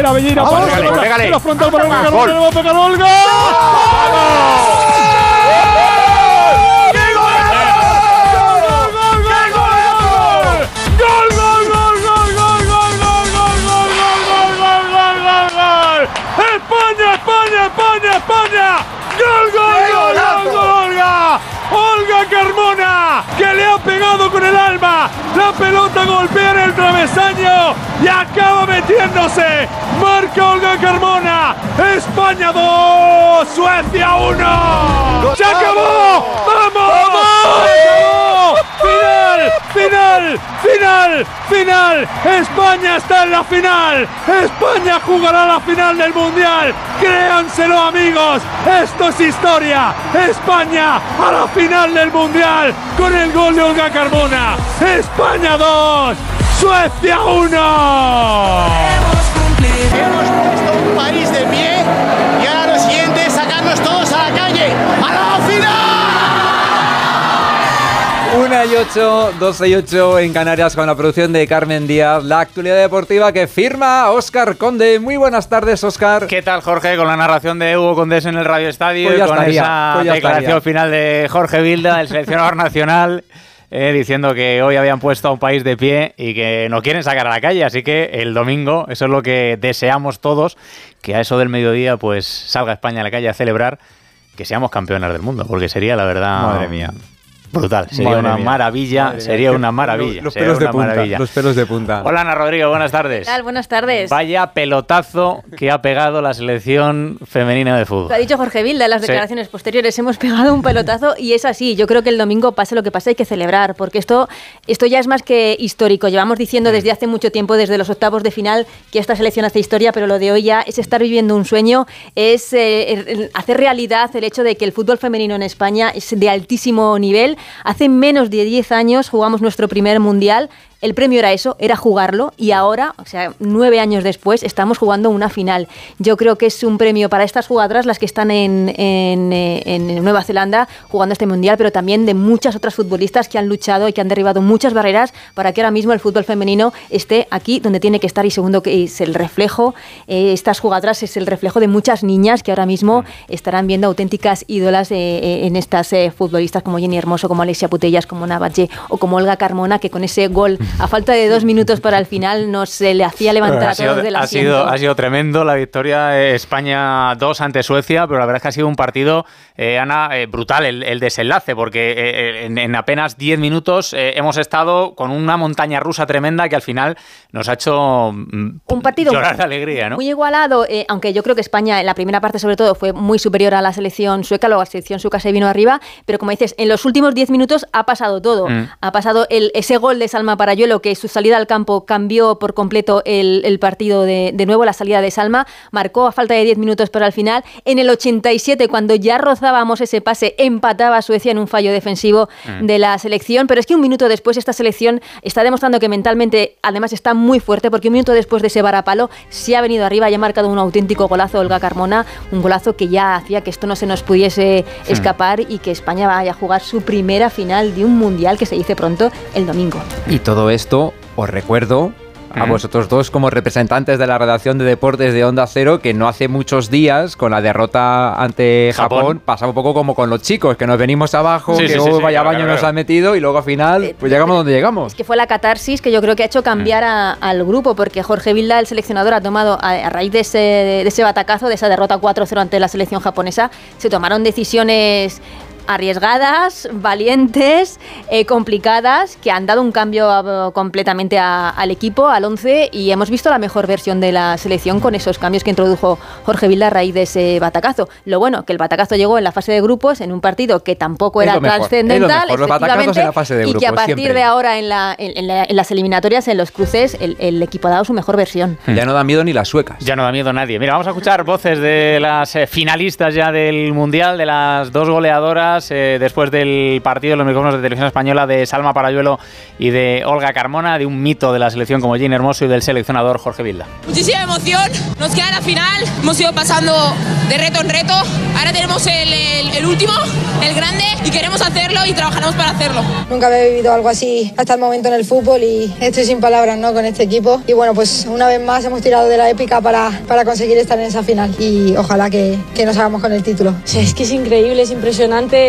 Será Bellina. Pégale, pégale. La frontal para Olga. Gol. Pegado con el alma. La pelota golpea en el travesaño y acaba metiéndose. Marca Olga Carmona. España 2, Suecia 1. ¡Se acabó! ¡Vamos! ¡Vamos! ¡Final! ¡Final! ¡Final! ¡España está en la final! ¡España jugará la final del Mundial! ¡Créanselo, amigos! ¡Esto es historia! ¡España a la final del Mundial! Con el gol de Olga Carmona. ¡España 2! ¡Suecia 1! Hemos puesto un país de pie 928, 268 en Canarias con la producción de Carmen Díaz, la actualidad deportiva que firma Óscar Conde. Muy buenas tardes, Óscar. ¿Qué tal, Jorge? Con la narración de Hugo Condés en el Radio Estadio, pues con estaría, esa pues declaración estaría. final de Jorge Vilda, el seleccionador nacional. Eh, diciendo que hoy habían puesto a un país de pie y que no quieren sacar a la calle. Así que el domingo, eso es lo que deseamos todos, que a eso del mediodía pues salga España a la calle a celebrar que seamos campeonas del mundo, porque sería la verdad, madre mía, Brutal, sería Madre una mía. maravilla, Madre mía. sería una maravilla. Los sería pelos de punta. maravilla. Los pelos de punta. Hola Ana Rodrigo, buenas tardes. ¿Qué tal? Buenas tardes. Vaya pelotazo que ha pegado la selección femenina de fútbol. Lo ha dicho Jorge Vilda en las Sí. declaraciones posteriores. Hemos pegado un pelotazo y es así. Yo creo que el domingo, pase lo que pase, hay que celebrar, porque esto, esto ya es más que histórico. Llevamos diciendo desde hace mucho tiempo, desde los octavos de final, que esta selección hace historia, pero lo de hoy ya es estar viviendo un sueño, es eh, hacer realidad el hecho de que el fútbol femenino en España es de altísimo nivel. Hace menos de 10 años jugamos nuestro primer mundial. El premio era eso, era jugarlo y ahora, o sea, nueve años después, estamos jugando una final. Yo creo que es un premio para estas jugadoras, las que están en, en, eh, en Nueva Zelanda jugando este mundial, pero también de muchas otras futbolistas que han luchado y que han derribado muchas barreras para que ahora mismo el fútbol femenino esté aquí donde tiene que estar. Y segundo, que es el reflejo, eh, estas jugadoras es el reflejo de muchas niñas que ahora mismo estarán viendo auténticas ídolas eh, eh, en estas eh, futbolistas como Jenny Hermoso, como Alexia Putellas, como Navaje o como Olga Carmona, que con ese gol a falta de dos minutos para el final nos se le hacía levantar Ha a todos del ha, asiento. sido, ha sido tremendo la victoria eh, España 2 ante Suecia, pero la verdad es que ha sido un partido, eh, Ana, eh, brutal el, el desenlace, porque eh, en, en apenas 10 minutos eh, hemos estado con una montaña rusa tremenda que al final nos ha hecho mm, un partido llorar de alegría, ¿no? muy igualado, eh, aunque yo creo que España en la primera parte sobre todo fue muy superior a la selección sueca, luego la selección sueca se vino arriba, pero como dices, en los últimos 10 minutos ha pasado todo. Mm. Ha pasado el, ese gol de Salma Parayuelo, que su salida al campo cambió por completo el, el partido de, de nuevo, la salida de Salma, marcó a falta de 10 minutos para el final. En el 87, cuando ya rozábamos ese pase, empataba Suecia en un fallo defensivo Mm. de la selección, pero es que un minuto después esta selección está demostrando que mentalmente además está muy fuerte porque un minuto después de ese varapalo se ha venido arriba y ha marcado un auténtico golazo Olga Carmona, un golazo que ya hacía que esto no se nos pudiese escapar y que España vaya a jugar su primera final de un mundial que se dice pronto el domingo. Y todo esto, os recuerdo a vosotros dos como representantes de la redacción de deportes de Onda Cero, que no hace muchos días, con la derrota ante Japón, Japón. pasaba un poco como con los chicos, que nos venimos abajo, Sí, que sí, sí, oh, sí, vaya claro, baño claro. nos ha metido y luego al final pues llegamos donde llegamos. que fue la catarsis que yo creo que ha hecho cambiar a- al grupo, porque Jorge Vilda, el seleccionador, ha tomado, a, a raíz de ese, de ese batacazo, de esa derrota 4-0 ante la selección japonesa, se tomaron decisiones arriesgadas, valientes, eh, complicadas, que han dado un cambio a- completamente a- al equipo, al 11, y hemos visto la mejor versión de la selección con esos cambios que introdujo Jorge Vilda a raíz de ese batacazo. Lo bueno, que el batacazo llegó en la fase de grupos, en un partido que tampoco era trascendental, mejor, los batacazos efectivamente, en la fase de y que a partir siempre. de ahora en, la- en- en la- en las eliminatorias, en los cruces, el, el equipo ha dado su mejor versión. Ya no da miedo ni las suecas. Ya no da miedo a nadie. Mira, vamos a escuchar voces de las eh, finalistas ya del Mundial, de las dos goleadoras eh, después del partido en los micrófonos de televisión española de Salma Parayuelo y de Olga Carmona, de un mito de la selección como Gene Hermoso y del seleccionador Jorge Vilda. Muchísima emoción, nos queda la final, hemos ido pasando de reto en reto, ahora tenemos el, el- el último, el grande, y queremos hacerlo y trabajaremos para hacerlo. Nunca había vivido algo así hasta el momento en el fútbol y estoy sin palabras ¿no? con este equipo. Y bueno, pues una vez más hemos tirado de la épica para, para conseguir estar en esa final y ojalá que, que nos hagamos con el título. Es que es increíble, es impresionante.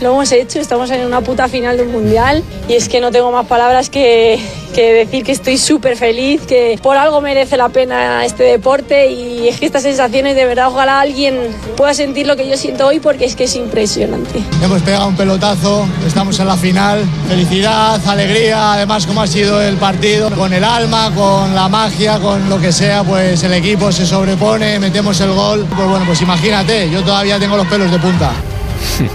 Lo hemos hecho, estamos en una puta final de un mundial y es que no tengo más palabras que, que decir que estoy súper feliz, que por algo merece la pena este deporte y es que estas sensaciones de verdad ojalá alguien pueda sentir lo que yo siento hoy porque es que es impresionante. Hemos pegado un pelotazo, estamos en la final. Felicidad, alegría, además como ha sido el partido, con el alma, con la magia, con lo que sea, pues el equipo se sobrepone, metemos el gol. Pues bueno, pues imagínate, yo todavía tengo los pelos de punta.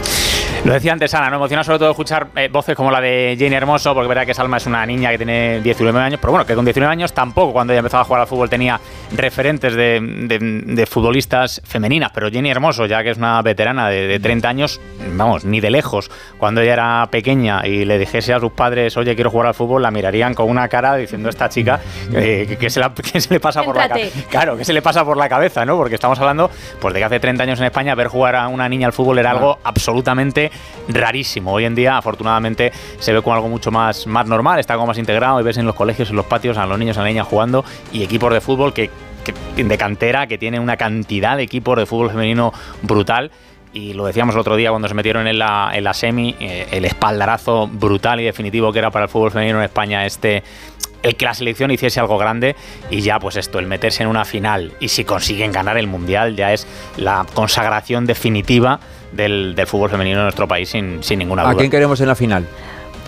Lo decía antes Ana, ¿no? emociona sobre todo escuchar eh, voces como la de Jane Hermoso, porque verdad que Salma es una niña que tiene 19 años, pero bueno, que con 19 años tampoco cuando ella empezaba a jugar al fútbol tenía referentes de, de- de futbolistas femeninas, pero Jenny Hermoso, ya que es una veterana de, de 30 años, vamos, ni de lejos, cuando ella era pequeña y le dijese a sus padres, oye, quiero jugar al fútbol, la mirarían con una cara diciendo, esta chica, eh, que, que se la- que se le pasa por la cabeza. Claro, que se le pasa por la cabeza, ¿no? Porque estamos hablando pues, de que hace 30 años en España ver jugar a una niña al fútbol era algo absolutamente rarísimo. Hoy en día, afortunadamente, se ve como algo mucho más, más normal, está como más integrado y ves en los colegios, en los patios, a los niños a las niñas jugando y equipos de fútbol que- de cantera que tienen una cantidad de equipos de fútbol femenino brutal. Y lo decíamos el otro día cuando se metieron en la, en la semi, eh, el espaldarazo brutal y definitivo que era para el fútbol femenino en España este el que la selección hiciese algo grande y ya pues esto, el meterse en una final y si consiguen ganar el Mundial ya es la consagración definitiva del, del fútbol femenino en nuestro país sin, sin ninguna ¿A duda. quién queremos en la final?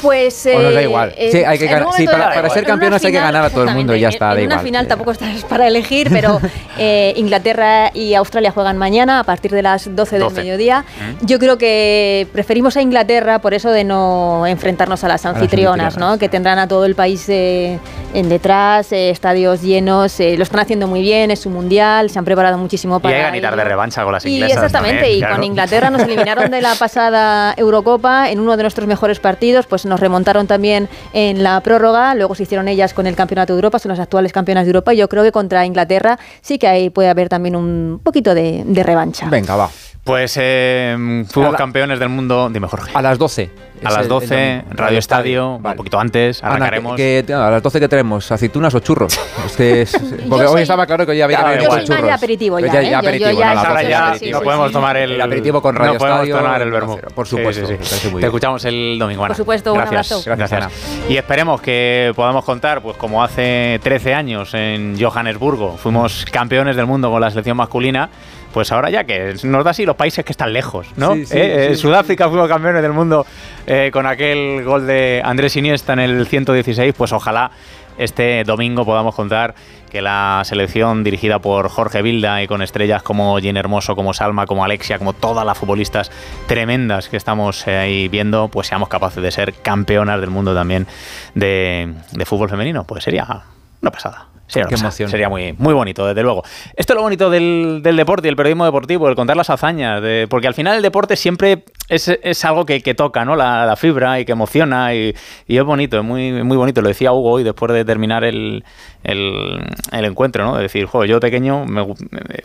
Pues. ¿O nos da eh, igual? eh, Sí, hay que ganar- sí, para- para ser campeones hay que ganar a todo el mundo, ya exactamente, está, En, da en una igual. final tampoco estás para elegir, pero eh, Inglaterra y Australia juegan mañana a partir de las 12 del 12. mediodía. Yo creo que preferimos a Inglaterra por eso de no enfrentarnos a las anfitrionas, anfitrionas. ¿no? que tendrán a todo el país eh, en detrás, eh, estadios llenos, eh, lo están haciendo muy bien, es su mundial, se han preparado muchísimo Y para. hay ganitas de revancha con las Y inglesas. exactamente, también, y claro. con Inglaterra nos eliminaron de la pasada Eurocopa en uno de nuestros mejores partidos, pues nos remontaron también en la prórroga, luego se hicieron ellas con el Campeonato de Europa, son las actuales campeonas de Europa, y yo creo que contra Inglaterra sí que ahí puede haber también un poquito de, de revancha. Venga, va. Pues eh, fuimos la- campeones del mundo. Dime, Jorge. A las 12. A las el- 12, el domingo. Radio Estadio, Vale. un poquito antes, Ana, arrancaremos. que- que- a las 12 que tenemos, aceitunas o churros. Este es- porque soy- hoy estaba claro que hoy había que Yo tener churros. de aperitivo Pero ya, ¿eh? Yo- yo aperitivo, ya no, a las soy- Ahora 12 ya aperitivo. sí, no sí, podemos sí. tomar el, El aperitivo con Radio no podemos Estadio, tomar el vermú. por supuesto, Sí, Te escuchamos el domingo, Ana. Por supuesto, un Gracias. abrazo. Gracias, Ana. Y esperemos que podamos contar, pues como hace 13 años en Johannesburgo fuimos campeones del mundo con la selección masculina, pues ahora ya que nos da así los países que están lejos, ¿no? Sí, sí, Eh, eh, sí. Sudáfrica fuimos campeones del mundo eh, con aquel gol de Andrés Iniesta en el 116, pues ojalá este domingo podamos contar que la selección dirigida por Jorge Vilda y con estrellas como Jen Hermoso, como Salma, como Alexia, como todas las futbolistas tremendas que estamos ahí viendo, pues seamos capaces de ser campeonas del mundo también de, de fútbol femenino. Pues sería una pasada. Sería, una Qué pasada. emoción. Sería muy, muy bonito, desde luego. Esto es lo bonito del, del deporte y el periodismo deportivo, el contar las hazañas, de- porque al final el deporte siempre es, es algo que, que toca ¿no? la, la fibra y que emociona y, y es bonito, es muy, muy bonito. Lo decía Hugo hoy después de terminar el, el, el encuentro, ¿no? de decir, joder, yo pequeño me,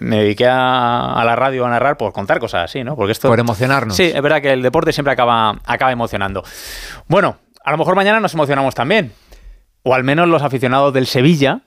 me dediqué a, a la radio a narrar por contar cosas así, ¿no? Porque esto, Por emocionarnos. Sí, es verdad que el deporte siempre acaba, acaba emocionando. Bueno, a lo mejor mañana nos emocionamos también. O al menos los aficionados del Sevilla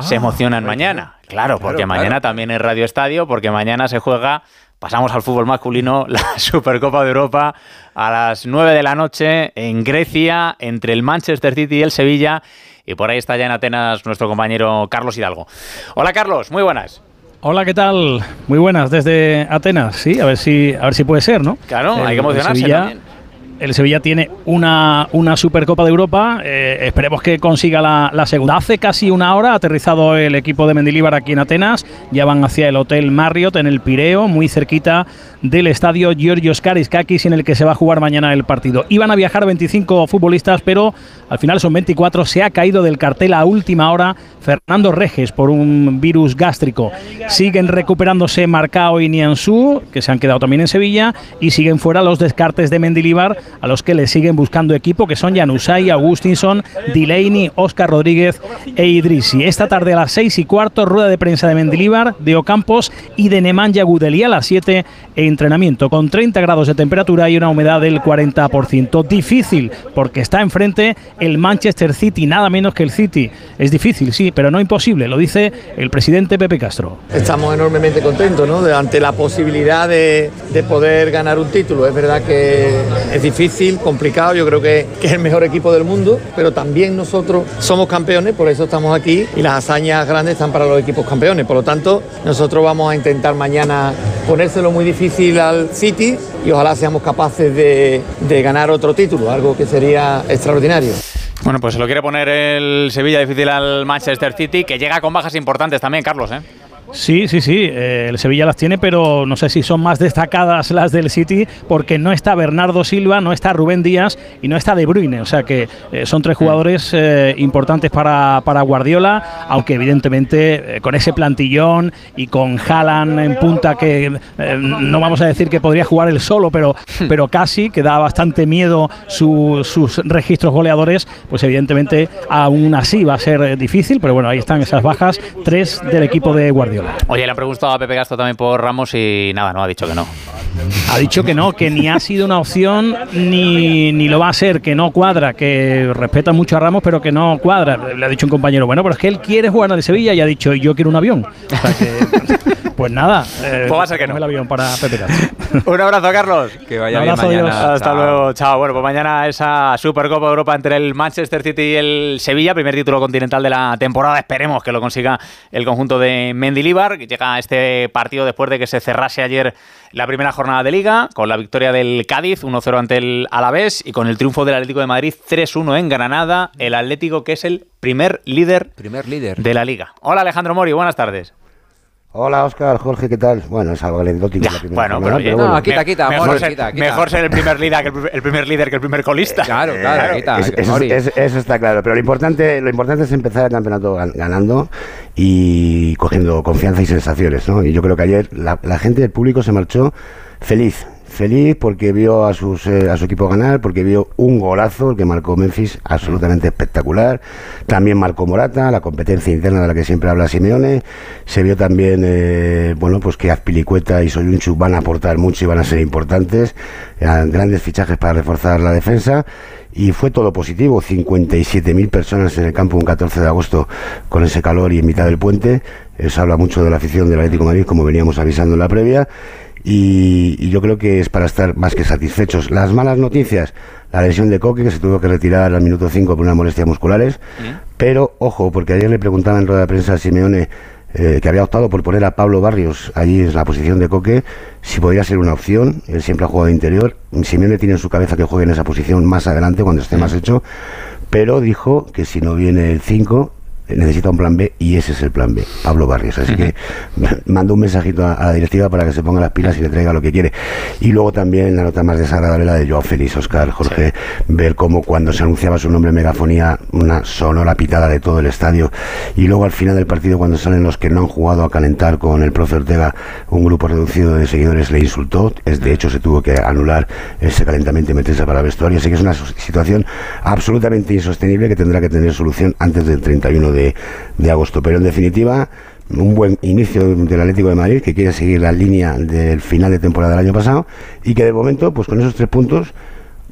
se Ah, emocionan claro, mañana. Claro, porque claro. mañana también es Radio Estadio, porque mañana se juega, pasamos al fútbol masculino, la Supercopa de Europa a las 9 de la noche en Grecia, entre el Manchester City y el Sevilla. Y por ahí está ya en Atenas nuestro compañero Carlos Hidalgo. Hola Carlos, muy buenas. Hola, ¿qué tal? Muy buenas desde Atenas, sí, a ver si, a ver si puede ser, ¿no? Claro, El- hay que emocionarse Sevilla, también. El Sevilla tiene una, una Supercopa de Europa. Eh, esperemos que consiga la, la, segunda. Hace casi una hora ha aterrizado el equipo de Mendilíbar aquí en Atenas. Ya van hacia el Hotel Marriott en el Pireo, muy cerquita del estadio Giorgios Kariskakis en el que se va a jugar mañana el partido. Iban a viajar 25 futbolistas, pero al final son 24. Se ha caído del cartel a última hora Fernando Reges por un virus gástrico. Siguen recuperándose Marcao y Nianzú, que se han quedado también en Sevilla, y siguen fuera los descartes de Mendilibar, a los que le siguen buscando equipo, que son Janusay, Augustinson, Delaney, Oscar Rodríguez e Idrisi. Esta tarde a las 6 y cuarto, rueda de prensa de Mendilibar, de Ocampos y de Nemanja Gudeli a las 7 entrenamiento con 30 grados de temperatura y una humedad del 40%. Difícil porque está enfrente el Manchester City, nada menos que el City. Es difícil, sí, pero no imposible, lo dice el presidente Pepe Castro. Estamos enormemente contentos ¿no? ante la posibilidad de, de, poder ganar un título. Es verdad que es difícil, complicado, yo creo que es el mejor equipo del mundo, pero también nosotros somos campeones, por eso estamos aquí y las hazañas grandes están para los equipos campeones. Por lo tanto, nosotros vamos a intentar mañana ponérselo muy difícil al City y ojalá seamos capaces de, de ganar otro título, algo que sería extraordinario. Bueno, pues se lo quiere poner el Sevilla difícil al Manchester City, que llega con bajas importantes también, Carlos, ¿eh? Sí, sí, sí. Eh, el Sevilla las tiene, pero no sé si son más destacadas las del City, porque no está Bernardo Silva, no está Rubén Díaz y no está De Bruyne. O sea que eh, son tres jugadores eh, importantes para, para, Guardiola, aunque evidentemente con ese plantillón y con Haaland en punta, que no vamos a decir que podría jugar él solo, pero, pero casi, que da bastante miedo su, sus registros goleadores, pues evidentemente aún así va a ser difícil. Pero bueno, ahí están esas bajas, tres del equipo de Guardiola. Oye, le han preguntado a Pepe Gasto también por Ramos y nada, no, ha dicho que no. Ha dicho que no, que ni ha sido una opción ni, ni lo va a ser, que no cuadra, que respeta mucho a Ramos, pero que no cuadra. Le ha dicho un compañero, bueno, pero es que él quiere jugar en el Sevilla y ha dicho, yo quiero un avión. O sea que, pues nada, eh, pues va a ser que no. el avión para Pepe un abrazo, Carlos. Que vaya bien mañana. Hasta chao. luego, chao. Bueno, pues mañana esa Supercopa de Europa entre el Manchester City y el Sevilla, primer título continental de la temporada. Esperemos que lo consiga el conjunto de Mendilibar, que llega a este partido después de que se cerrase ayer la primera jornada de Liga, con la victoria del Cádiz 1-0 ante el Alavés y con el triunfo del Atlético de Madrid 3-1 en Granada, el Atlético que es el primer líder, primer líder de la Liga. Hola Alejandro Mori, buenas tardes. Hola Oscar, Jorge, ¿qué tal? Bueno, es algo anecdótico. Ya, la bueno, jornada, pero, bueno. No, quita, quita, mejor, ser, quita, quita. mejor ser el primer líder que el, el primer líder que el primer colista. Claro, claro, quita. Es- eso, Mori. es- eso está claro, pero lo importante, lo importante es empezar el campeonato gan- ganando y cogiendo confianza y sensaciones, ¿no? Y yo creo que ayer la, la gente del público se marchó feliz, feliz porque vio a, sus, eh, a su equipo ganar, porque vio un golazo que marcó Memphis, absolutamente espectacular. También marcó Morata, la competencia interna de la que siempre habla Simeone. Se vio también, eh, bueno, pues que Azpilicueta y Soyunchu van a aportar mucho y van a ser importantes. Eh, grandes fichajes para reforzar la defensa. Y fue todo positivo, 57.000 personas en el campo un 14 de agosto con ese calor y en mitad del puente. Eso habla mucho de la afición del Atlético Madrid, como veníamos avisando en la previa. Y, y yo creo que es para estar más que satisfechos. Las malas noticias, la lesión de Coque, que se tuvo que retirar al minuto 5 por unas molestias musculares. Pero, ojo, porque ayer le preguntaba en rueda de prensa a Simeone eh, que había optado por poner a Pablo Barrios allí en la posición de Coque, si podría ser una opción. Él siempre ha jugado de interior. Simeone tiene en su cabeza que juegue en esa posición más adelante, cuando esté más hecho. Pero dijo que si no viene el 5, necesita un plan B y ese es el plan B, Pablo Barrios. Así que mando un mensajito a, a la directiva para que se ponga las pilas y le traiga lo que quiere. Y luego también la nota más desagradable, la de Joao Félix, Oscar, Jorge, ver cómo cuando se anunciaba su nombre en megafonía, una sonora pitada de todo el estadio. Y luego al final del partido, cuando salen los que no han jugado a calentar con el profe Ortega, un grupo reducido de seguidores le insultó. Es, de hecho, se tuvo que anular ese calentamiento y meterse para el vestuario. Así que es una situación absolutamente insostenible que tendrá que tener solución antes del 31 de, de agosto. Pero en definitiva, un buen inicio del Atlético de Madrid que quiere seguir la línea del final de temporada del año pasado y que de momento, pues con esos tres puntos,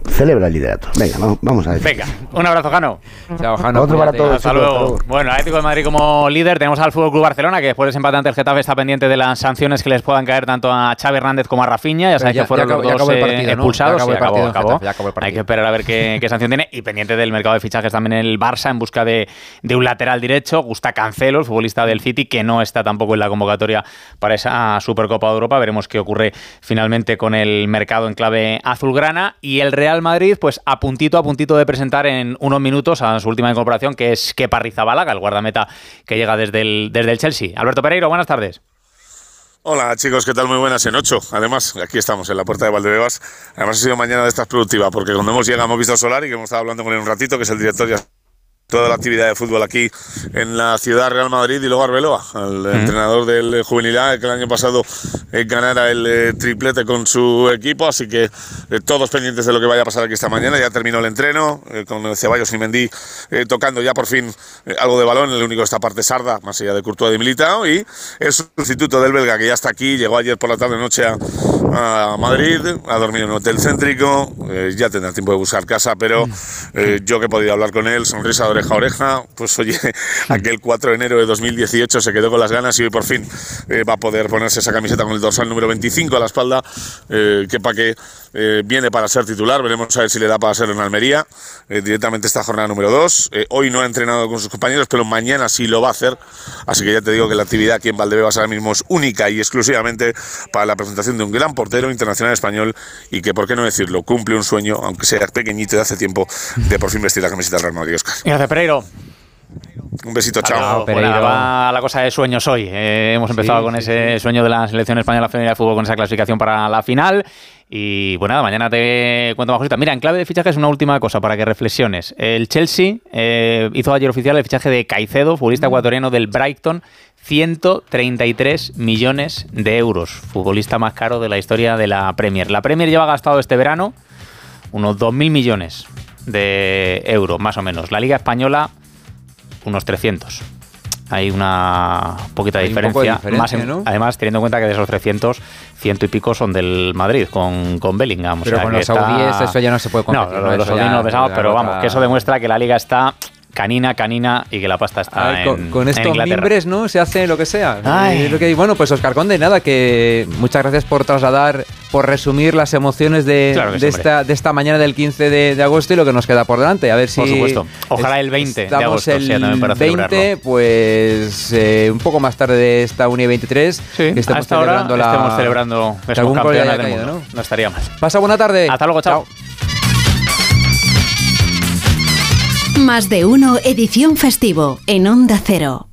celebra el liderato. Venga, vamos, vamos a ver. Venga, un abrazo, Jano. Chao, Jano, Otro para todos. Hasta luego. Bueno, Atlético de Madrid como líder. Tenemos al Fútbol Club Barcelona, que después del empate ante el Getafe está pendiente de las sanciones que les puedan caer tanto a Xavi Hernández como a Rafinha. Ya sabéis que fueron los dos eh, expulsados. Hay que esperar a ver qué, qué sanción tiene. Y pendiente del mercado de fichajes también el Barça en busca de, de un lateral derecho. Gusta Cancelo, el futbolista del City, que no está tampoco en la convocatoria para esa Supercopa de Europa. Veremos qué ocurre finalmente con el mercado en clave azulgrana. Y el Real Real Madrid, pues a puntito a puntito de presentar en unos minutos a su última incorporación, que es Kepa Rizabalaga, el guardameta que llega desde el, desde el Chelsea. Alberto Pereiro, buenas tardes. Hola chicos, ¿qué tal? Muy buenas en 8. Además, aquí estamos en la puerta de Valdebebas. Además ha sido mañana de estas productiva porque cuando hemos llegado hemos visto a Solari, que hemos estado hablando con él un ratito, que es el director ya toda la actividad de fútbol aquí en la ciudad Real Madrid y luego Arbeloa, el entrenador del Juvenil A, que el año pasado eh, ganara el eh, triplete con su equipo, así que eh, todos pendientes de lo que vaya a pasar aquí esta mañana. Ya terminó el entreno con Ceballos y Mendy tocando ya por fin algo de balón, el único de esta parte Sarda, más allá de Courtois y Militao, y el sustituto del belga que ya está aquí, llegó ayer por la tarde noche a, a Madrid, ha dormido en un hotel céntrico, eh, ya tendrá tiempo de buscar casa, pero eh, yo que he podido hablar con él, sonrisa de oreja a oreja, pues oye, aquel 4 de enero de 2018 se quedó con las ganas y hoy por fin eh, va a poder ponerse esa camiseta con el dorsal número 25 a la espalda, eh, que para que eh, viene para ser titular, veremos a ver si le da para ser en Almería, eh, directamente esta jornada número 2, hoy no ha entrenado con sus compañeros, pero mañana sí lo va a hacer, así que ya te digo que la actividad aquí en Valdebebas ahora mismo es única y exclusivamente para la presentación de un gran portero internacional español y que, por qué no decirlo, cumple un sueño, aunque sea pequeñito de hace tiempo, de por fin vestir la camiseta del Real Madrid, Oscar. Pereiro. Un besito, chao. Pues nada, va la cosa de sueños hoy. Eh, hemos empezado Sí, con sí, ese sueño de la selección española femenina de fútbol con esa clasificación para la final. Y bueno, nada, mañana te cuento más cositas. Mira, en clave de fichajes, una última cosa para que reflexiones. El Chelsea eh, hizo ayer oficial el fichaje de Caicedo, futbolista ecuatoriano del Brighton. 133 millones de euros. Futbolista más caro de la historia de la Premier. La Premier lleva gastado este verano unos 2.000 millones de euros, más o menos. La Liga Española, unos 300. Hay una poquita Hay un diferencia. poco de diferencia, más en- ¿no? Además, teniendo en cuenta que de esos 300, ciento y pico son del Madrid, con, con Bellingham. o Pero sea con los está- saudíes eso ya no se puede competir, No, ¿no? los, saudíes no lo pensamos, pero vamos, que eso demuestra que la Liga está canina, canina y que la pasta está A ver, con, en, con en estos Inglaterra. mimbres, ¿no? Se hace lo que sea. Ay. Eh, lo que- bueno, pues Oscar Conde, nada, que muchas gracias por trasladar, por resumir las emociones de, Claro sí, de, hombre. esta, de esta mañana del 15 de, de agosto y lo que nos queda por delante. A ver si. Por supuesto. Ojalá el 20 de agosto el sea también para 20, pues eh, un poco más tarde de esta 1 y 23. que estemos Hasta ahora celebrando la- estemos celebrando algún del caído, mundo. ¿no? estaría mal. Pasa buena tarde. Hasta luego, chao. Más de uno, edición festivo, en Onda Cero.